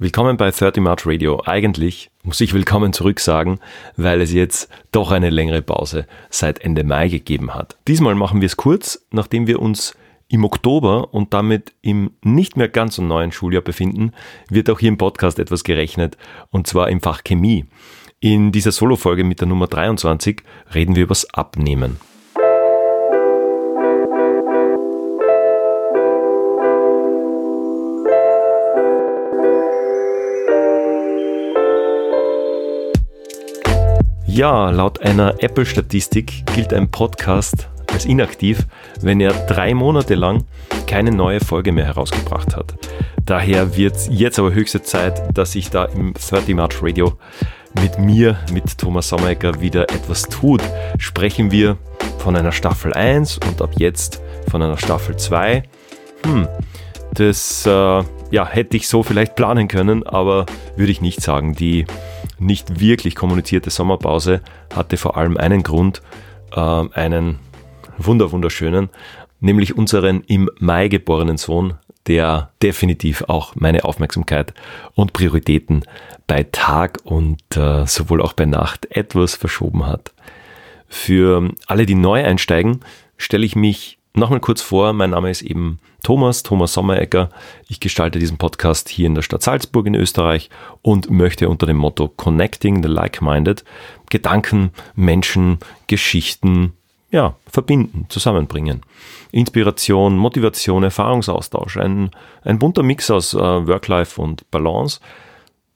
Willkommen bei 30 March Radio. Eigentlich muss ich willkommen zurück sagen, weil es jetzt doch eine längere Pause seit Ende Mai gegeben hat. Diesmal machen wir es kurz, nachdem wir uns im Oktober und damit im nicht mehr ganz so neuen Schuljahr befinden, wird auch hier im Podcast etwas gerechnet und zwar im Fach Chemie. In dieser Solo-Folge mit der Nummer 23 reden wir übers Abnehmen. Ja, laut einer Apple-Statistik gilt ein Podcast als inaktiv, wenn er drei Monate lang keine neue Folge mehr herausgebracht hat. Daher wird jetzt aber höchste Zeit, dass sich da im 30 March Radio mit mir, mit Thomas Sommerecker wieder etwas tut. Sprechen wir von einer Staffel 1 und ab jetzt von einer Staffel 2. Hm, das äh, ja, hätte ich so vielleicht planen können, aber würde ich nicht sagen. Die nicht wirklich kommunizierte Sommerpause hatte vor allem einen Grund, äh, einen wunder wunderschönen, nämlich unseren im Mai geborenen Sohn, der definitiv auch meine Aufmerksamkeit und Prioritäten bei Tag und äh, sowohl auch bei Nacht etwas verschoben hat. Für alle, die neu einsteigen, stelle ich mich Nochmal kurz vor, mein Name ist eben Thomas, Thomas Sommerecker. Ich gestalte diesen Podcast hier in der Stadt Salzburg in Österreich und möchte unter dem Motto Connecting the Like-Minded Gedanken, Menschen, Geschichten, ja, verbinden, zusammenbringen. Inspiration, Motivation, Erfahrungsaustausch, ein, ein bunter Mix aus äh, Work-Life und Balance.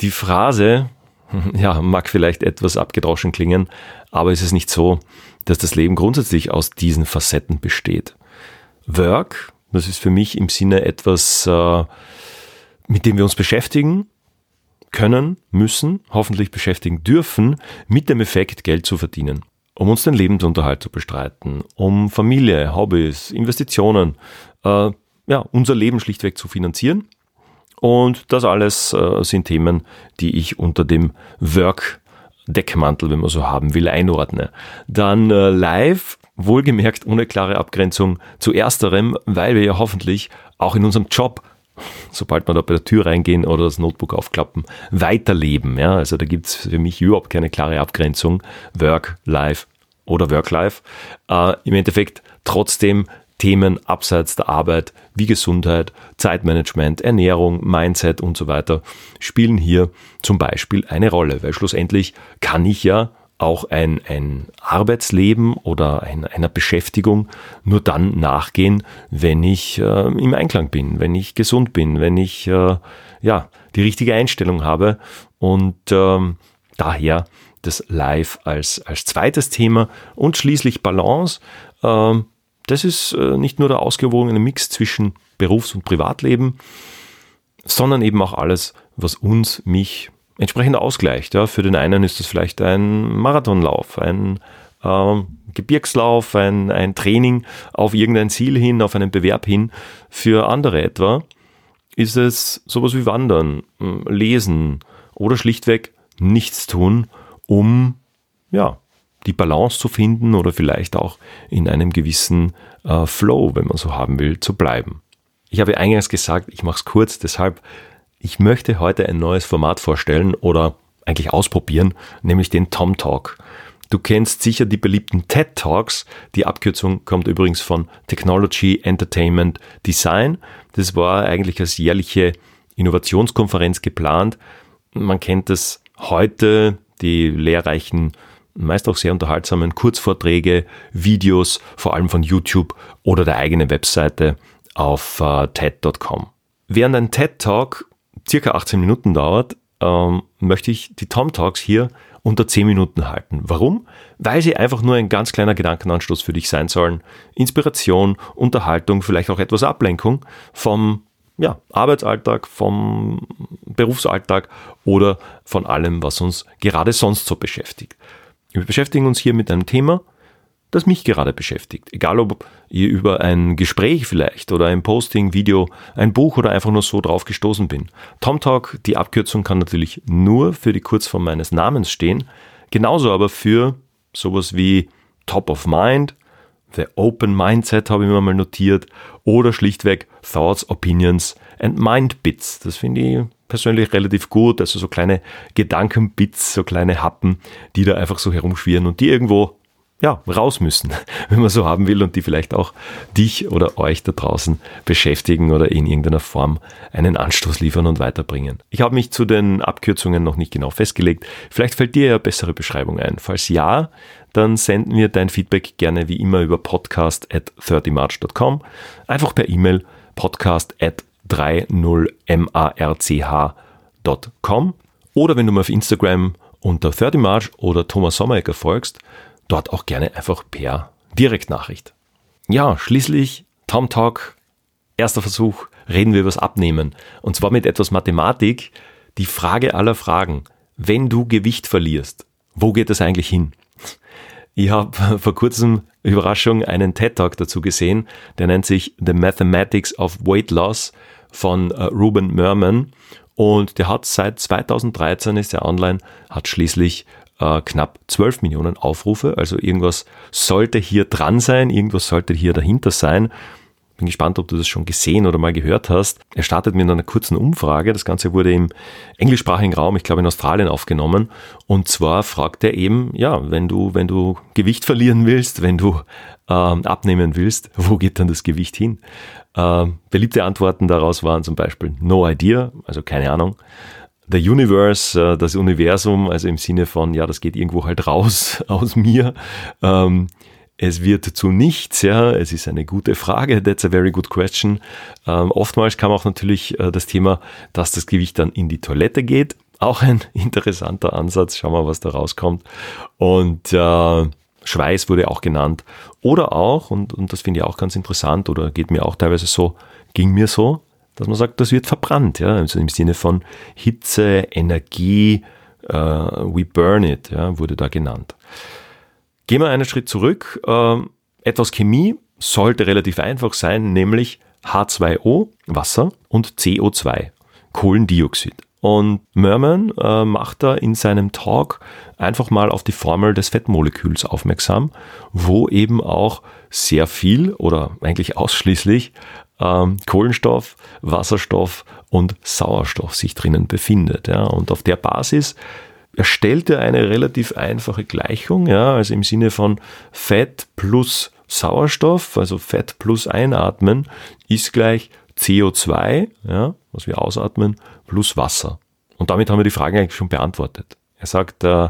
Die Phrase, ja, mag vielleicht etwas abgedroschen klingen, aber es ist nicht so, dass das Leben grundsätzlich aus diesen Facetten besteht. Work, das ist für mich im Sinne etwas, äh, mit dem wir uns beschäftigen können, müssen, hoffentlich beschäftigen dürfen, mit dem Effekt, Geld zu verdienen. Um uns den Lebensunterhalt zu bestreiten, um Familie, Hobbys, Investitionen, äh, ja, unser Leben schlichtweg zu finanzieren. Und das alles äh, sind Themen, die ich unter dem Work Deckmantel, wenn man so haben will, einordne. Dann äh, live Wohlgemerkt ohne klare Abgrenzung zu ersterem, weil wir ja hoffentlich auch in unserem Job, sobald wir da bei der Tür reingehen oder das Notebook aufklappen, weiterleben. Ja, also da gibt es für mich überhaupt keine klare Abgrenzung. Work, Life oder Work-Life. Äh, Im Endeffekt trotzdem Themen abseits der Arbeit wie Gesundheit, Zeitmanagement, Ernährung, Mindset und so weiter spielen hier zum Beispiel eine Rolle, weil schlussendlich kann ich ja auch ein, ein Arbeitsleben oder ein, einer Beschäftigung nur dann nachgehen, wenn ich äh, im Einklang bin, wenn ich gesund bin, wenn ich äh, ja die richtige Einstellung habe und ähm, daher das Live als, als zweites Thema und schließlich Balance. Ähm, das ist äh, nicht nur der ausgewogene Mix zwischen Berufs- und Privatleben, sondern eben auch alles, was uns, mich entsprechend ausgleicht. Ja. Für den einen ist das vielleicht ein Marathonlauf, ein äh, Gebirgslauf, ein, ein Training auf irgendein Ziel hin, auf einen Bewerb hin. Für andere etwa ist es sowas wie Wandern, hm, Lesen oder schlichtweg nichts tun, um ja, die Balance zu finden oder vielleicht auch in einem gewissen äh, Flow, wenn man so haben will, zu bleiben. Ich habe eingangs gesagt, ich mache es kurz, deshalb ich möchte heute ein neues Format vorstellen oder eigentlich ausprobieren, nämlich den Tom Talk. Du kennst sicher die beliebten TED Talks. Die Abkürzung kommt übrigens von Technology, Entertainment, Design. Das war eigentlich als jährliche Innovationskonferenz geplant. Man kennt es heute, die lehrreichen, meist auch sehr unterhaltsamen Kurzvorträge, Videos, vor allem von YouTube oder der eigenen Webseite auf uh, TED.com. Während ein TED Talk circa 18 Minuten dauert, ähm, möchte ich die Tom Talks hier unter 10 Minuten halten. Warum? Weil sie einfach nur ein ganz kleiner Gedankenanstoß für dich sein sollen. Inspiration, Unterhaltung, vielleicht auch etwas Ablenkung vom ja, Arbeitsalltag, vom Berufsalltag oder von allem, was uns gerade sonst so beschäftigt. Wir beschäftigen uns hier mit einem Thema, das mich gerade beschäftigt. Egal, ob ihr über ein Gespräch vielleicht oder ein Posting, Video, ein Buch oder einfach nur so drauf gestoßen bin. TomTalk, die Abkürzung kann natürlich nur für die Kurzform meines Namens stehen, genauso aber für sowas wie Top of Mind, The Open Mindset habe ich mir mal notiert oder schlichtweg Thoughts, Opinions and Mind Bits. Das finde ich persönlich relativ gut. Also so kleine Gedankenbits, so kleine Happen, die da einfach so herumschwirren und die irgendwo ja, raus müssen, wenn man so haben will und die vielleicht auch dich oder euch da draußen beschäftigen oder in irgendeiner Form einen Anstoß liefern und weiterbringen. Ich habe mich zu den Abkürzungen noch nicht genau festgelegt. Vielleicht fällt dir ja bessere Beschreibung ein. Falls ja, dann senden wir dein Feedback gerne wie immer über podcast at 30march.com. Einfach per E-Mail podcast at 30march.com oder wenn du mir auf Instagram unter 30march oder Thomas Sommerecker folgst, dort auch gerne einfach per Direktnachricht. Ja, schließlich Tom Talk, erster Versuch, reden wir über das Abnehmen. Und zwar mit etwas Mathematik. Die Frage aller Fragen. Wenn du Gewicht verlierst, wo geht es eigentlich hin? Ich habe vor kurzem, Überraschung, einen TED-Talk dazu gesehen, der nennt sich The Mathematics of Weight Loss von äh, Ruben Merman und der hat seit 2013 ist er online, hat schließlich äh, knapp 12 Millionen Aufrufe. Also irgendwas sollte hier dran sein, irgendwas sollte hier dahinter sein. Bin gespannt, ob du das schon gesehen oder mal gehört hast. Er startet mit einer kurzen Umfrage. Das Ganze wurde im englischsprachigen Raum, ich glaube in Australien aufgenommen. Und zwar fragt er eben, ja, wenn du, wenn du Gewicht verlieren willst, wenn du ähm, abnehmen willst, wo geht dann das Gewicht hin? Ähm, beliebte Antworten daraus waren zum Beispiel No idea, also keine Ahnung. The Universe, äh, das Universum, also im Sinne von, ja, das geht irgendwo halt raus aus mir. Ähm, es wird zu nichts, ja, es ist eine gute Frage, that's a very good question. Ähm, oftmals kam auch natürlich äh, das Thema, dass das Gewicht dann in die Toilette geht. Auch ein interessanter Ansatz, schauen wir, was da rauskommt. Und äh, Schweiß wurde auch genannt. Oder auch, und, und das finde ich auch ganz interessant, oder geht mir auch teilweise so, ging mir so, dass man sagt, das wird verbrannt, ja, also im Sinne von Hitze, Energie, äh, we burn it, ja, wurde da genannt. Gehen wir einen Schritt zurück. Äh, etwas Chemie sollte relativ einfach sein, nämlich H2O, Wasser, und CO2, Kohlendioxid. Und Merman äh, macht da in seinem Talk einfach mal auf die Formel des Fettmoleküls aufmerksam, wo eben auch sehr viel oder eigentlich ausschließlich ähm, Kohlenstoff, Wasserstoff und Sauerstoff sich drinnen befindet. Ja. Und auf der Basis erstellt er eine relativ einfache Gleichung, ja, also im Sinne von Fett plus Sauerstoff, also Fett plus Einatmen, ist gleich CO2, ja, was wir ausatmen, plus Wasser. Und damit haben wir die Fragen eigentlich schon beantwortet. Er sagt, uh,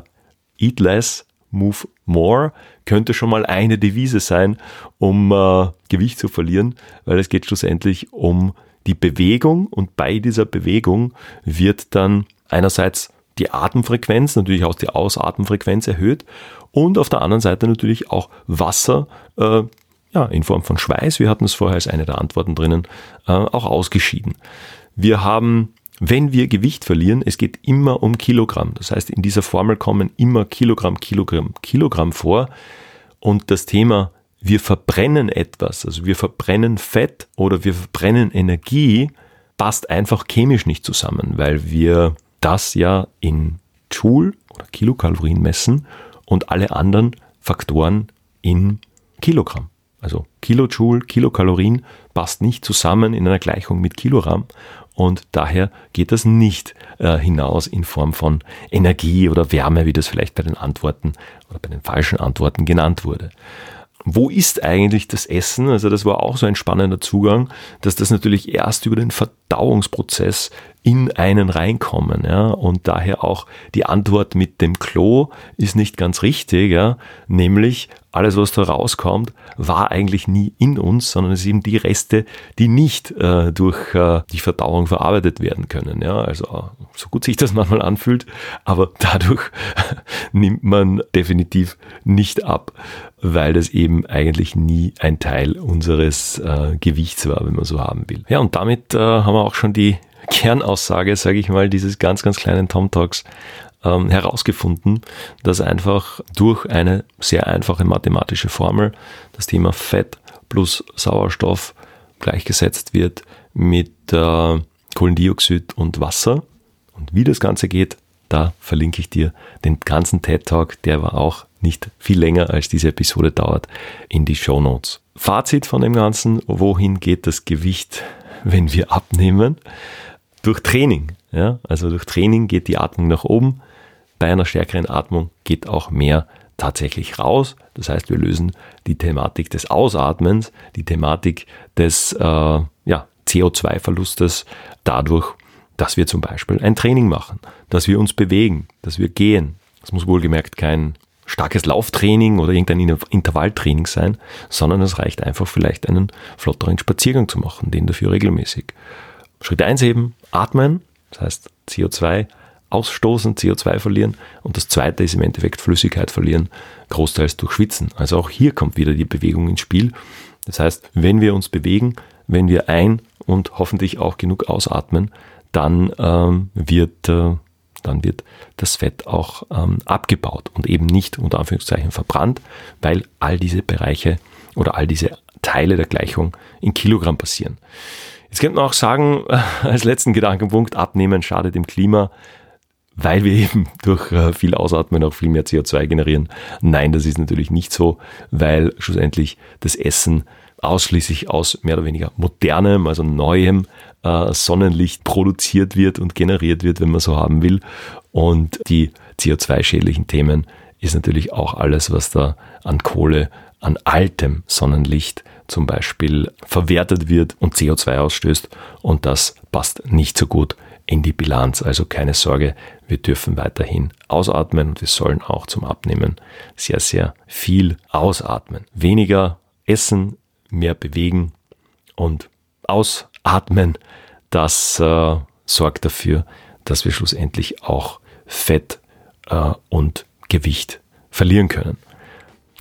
eat less, move more, könnte schon mal eine Devise sein, um uh, Gewicht zu verlieren, weil es geht schlussendlich um die Bewegung und bei dieser Bewegung wird dann einerseits die Atemfrequenz, natürlich auch die Ausatemfrequenz erhöht und auf der anderen Seite natürlich auch Wasser äh, ja, in Form von Schweiß, wir hatten es vorher als eine der Antworten drinnen, äh, auch ausgeschieden. Wir haben, wenn wir Gewicht verlieren, es geht immer um Kilogramm. Das heißt, in dieser Formel kommen immer Kilogramm, Kilogramm, Kilogramm vor. Und das Thema, wir verbrennen etwas, also wir verbrennen Fett oder wir verbrennen Energie, passt einfach chemisch nicht zusammen, weil wir das ja in Joule oder Kilokalorien messen und alle anderen Faktoren in Kilogramm. Also Kilojoule, Kilokalorien passt nicht zusammen in einer Gleichung mit Kilogramm und daher geht das nicht äh, hinaus in Form von Energie oder Wärme, wie das vielleicht bei den Antworten oder bei den falschen Antworten genannt wurde. Wo ist eigentlich das Essen? Also das war auch so ein spannender Zugang, dass das natürlich erst über den Verdauungsprozess in einen reinkommen. Ja? Und daher auch die Antwort mit dem Klo ist nicht ganz richtig, ja? nämlich alles, was da rauskommt, war eigentlich nie in uns, sondern es sind die Reste, die nicht äh, durch äh, die Verdauung verarbeitet werden können. Ja? Also so gut sich das manchmal anfühlt, aber dadurch nimmt man definitiv nicht ab, weil das eben eigentlich nie ein Teil unseres äh, Gewichts war, wenn man so haben will. Ja, und damit äh, haben wir auch schon die Kernaussage, sage ich mal, dieses ganz, ganz kleinen Tom Talks ähm, herausgefunden, dass einfach durch eine sehr einfache mathematische Formel das Thema Fett plus Sauerstoff gleichgesetzt wird mit äh, Kohlendioxid und Wasser. Und wie das Ganze geht, da verlinke ich dir den ganzen TED Talk, der war auch nicht viel länger als diese Episode dauert, in die Show Notes. Fazit von dem Ganzen, wohin geht das Gewicht, wenn wir abnehmen? Durch Training. Ja, also durch Training geht die Atmung nach oben. Bei einer stärkeren Atmung geht auch mehr tatsächlich raus. Das heißt, wir lösen die Thematik des Ausatmens, die Thematik des äh, ja, CO2-Verlustes dadurch, dass wir zum Beispiel ein Training machen, dass wir uns bewegen, dass wir gehen. Das muss wohlgemerkt kein starkes Lauftraining oder irgendein Intervalltraining sein, sondern es reicht einfach vielleicht einen flotteren Spaziergang zu machen, den dafür regelmäßig. Schritt 1 eben, atmen, das heißt CO2 ausstoßen, CO2 verlieren und das zweite ist im Endeffekt Flüssigkeit verlieren, großteils durch Schwitzen. Also auch hier kommt wieder die Bewegung ins Spiel. Das heißt, wenn wir uns bewegen, wenn wir ein- und hoffentlich auch genug ausatmen, dann ähm, wird äh, dann wird das Fett auch ähm, abgebaut und eben nicht unter Anführungszeichen verbrannt, weil all diese Bereiche oder all diese Teile der Gleichung in Kilogramm passieren. Jetzt könnte man auch sagen, als letzten Gedankenpunkt, abnehmen schadet dem Klima, weil wir eben durch äh, viel Ausatmen auch viel mehr CO2 generieren. Nein, das ist natürlich nicht so, weil schlussendlich das Essen ausschließlich aus mehr oder weniger modernem, also neuem äh, Sonnenlicht produziert wird und generiert wird, wenn man so haben will. Und die CO2-schädlichen Themen ist natürlich auch alles, was da an Kohle, an altem Sonnenlicht zum Beispiel verwertet wird und CO2 ausstößt. Und das passt nicht so gut in die Bilanz. Also keine Sorge, wir dürfen weiterhin ausatmen und wir sollen auch zum Abnehmen sehr, sehr viel ausatmen. Weniger essen, mehr bewegen und ausatmen. Das äh, sorgt dafür, dass wir schlussendlich auch Fett äh, und Gewicht verlieren können.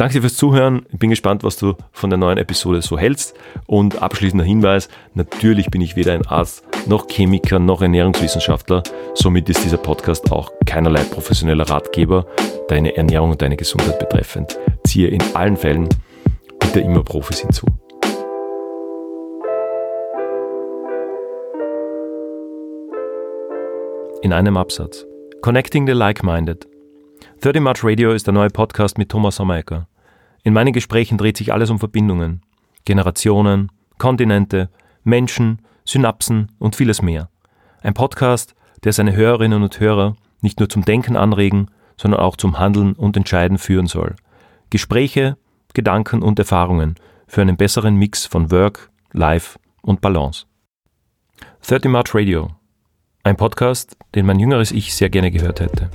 Danke dir fürs Zuhören. Ich bin gespannt, was du von der neuen Episode so hältst. Und abschließender Hinweis, natürlich bin ich weder ein Arzt, noch Chemiker, noch Ernährungswissenschaftler. Somit ist dieser Podcast auch keinerlei professioneller Ratgeber deine Ernährung und deine Gesundheit betreffend. Ziehe in allen Fällen bitte immer Profis hinzu. In einem Absatz. Connecting the Like-Minded. 30 March Radio ist der neue Podcast mit Thomas Sommerecker. In meinen Gesprächen dreht sich alles um Verbindungen, Generationen, Kontinente, Menschen, Synapsen und vieles mehr. Ein Podcast, der seine Hörerinnen und Hörer nicht nur zum Denken anregen, sondern auch zum Handeln und Entscheiden führen soll. Gespräche, Gedanken und Erfahrungen für einen besseren Mix von Work, Life und Balance. 30 March Radio. Ein Podcast, den mein jüngeres Ich sehr gerne gehört hätte.